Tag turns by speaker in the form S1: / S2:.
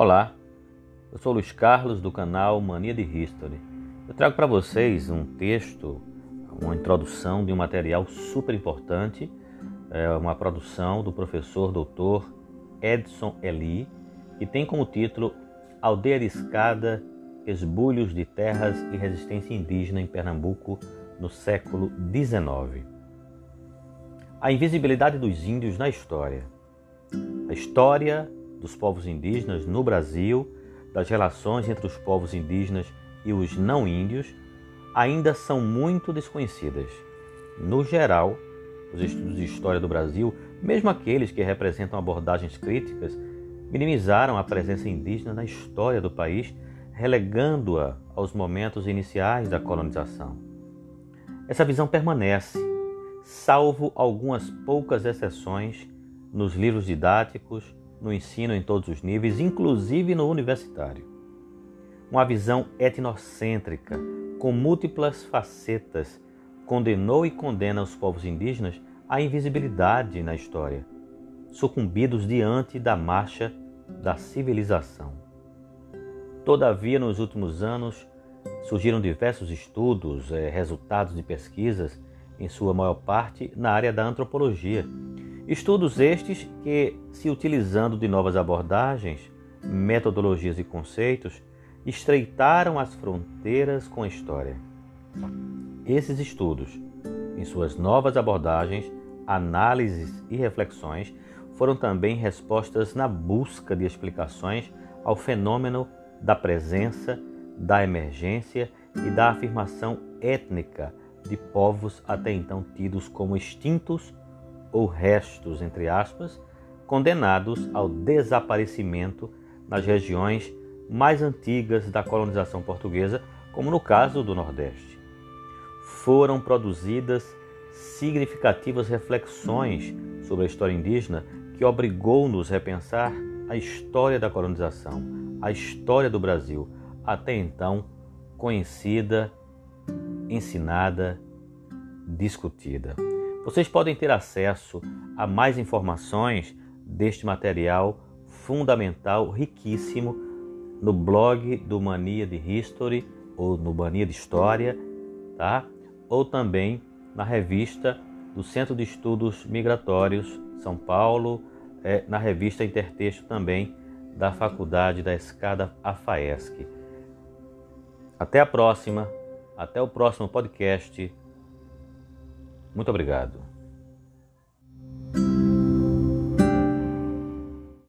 S1: Olá, eu sou Luiz Carlos do canal Mania de History. Eu trago para vocês um texto, uma introdução de um material super importante, é uma produção do professor doutor Edson Eli, que tem como título Aldeia de Escada, Esbulhos de Terras e Resistência Indígena em Pernambuco no século XIX. A invisibilidade dos índios na história. A história dos povos indígenas no Brasil, das relações entre os povos indígenas e os não índios, ainda são muito desconhecidas. No geral, os estudos de história do Brasil, mesmo aqueles que representam abordagens críticas, minimizaram a presença indígena na história do país, relegando-a aos momentos iniciais da colonização. Essa visão permanece, salvo algumas poucas exceções nos livros didáticos no ensino em todos os níveis, inclusive no universitário. Uma visão etnocêntrica, com múltiplas facetas, condenou e condena os povos indígenas à invisibilidade na história, sucumbidos diante da marcha da civilização. Todavia, nos últimos anos, surgiram diversos estudos, eh, resultados de pesquisas, em sua maior parte na área da antropologia, Estudos estes que, se utilizando de novas abordagens, metodologias e conceitos, estreitaram as fronteiras com a história. Esses estudos, em suas novas abordagens, análises e reflexões, foram também respostas na busca de explicações ao fenômeno da presença, da emergência e da afirmação étnica de povos até então tidos como extintos ou restos, entre aspas, condenados ao desaparecimento nas regiões mais antigas da colonização portuguesa, como no caso do Nordeste. Foram produzidas significativas reflexões sobre a história indígena que obrigou-nos a repensar a história da colonização, a história do Brasil, até então conhecida, ensinada, discutida. Vocês podem ter acesso a mais informações deste material fundamental, riquíssimo, no blog do Mania de History ou no Mania de História, tá? Ou também na revista do Centro de Estudos Migratórios São Paulo, é, na revista Intertexto também da Faculdade da Escada AFAESC. Até a próxima, até o próximo podcast. Muito obrigado.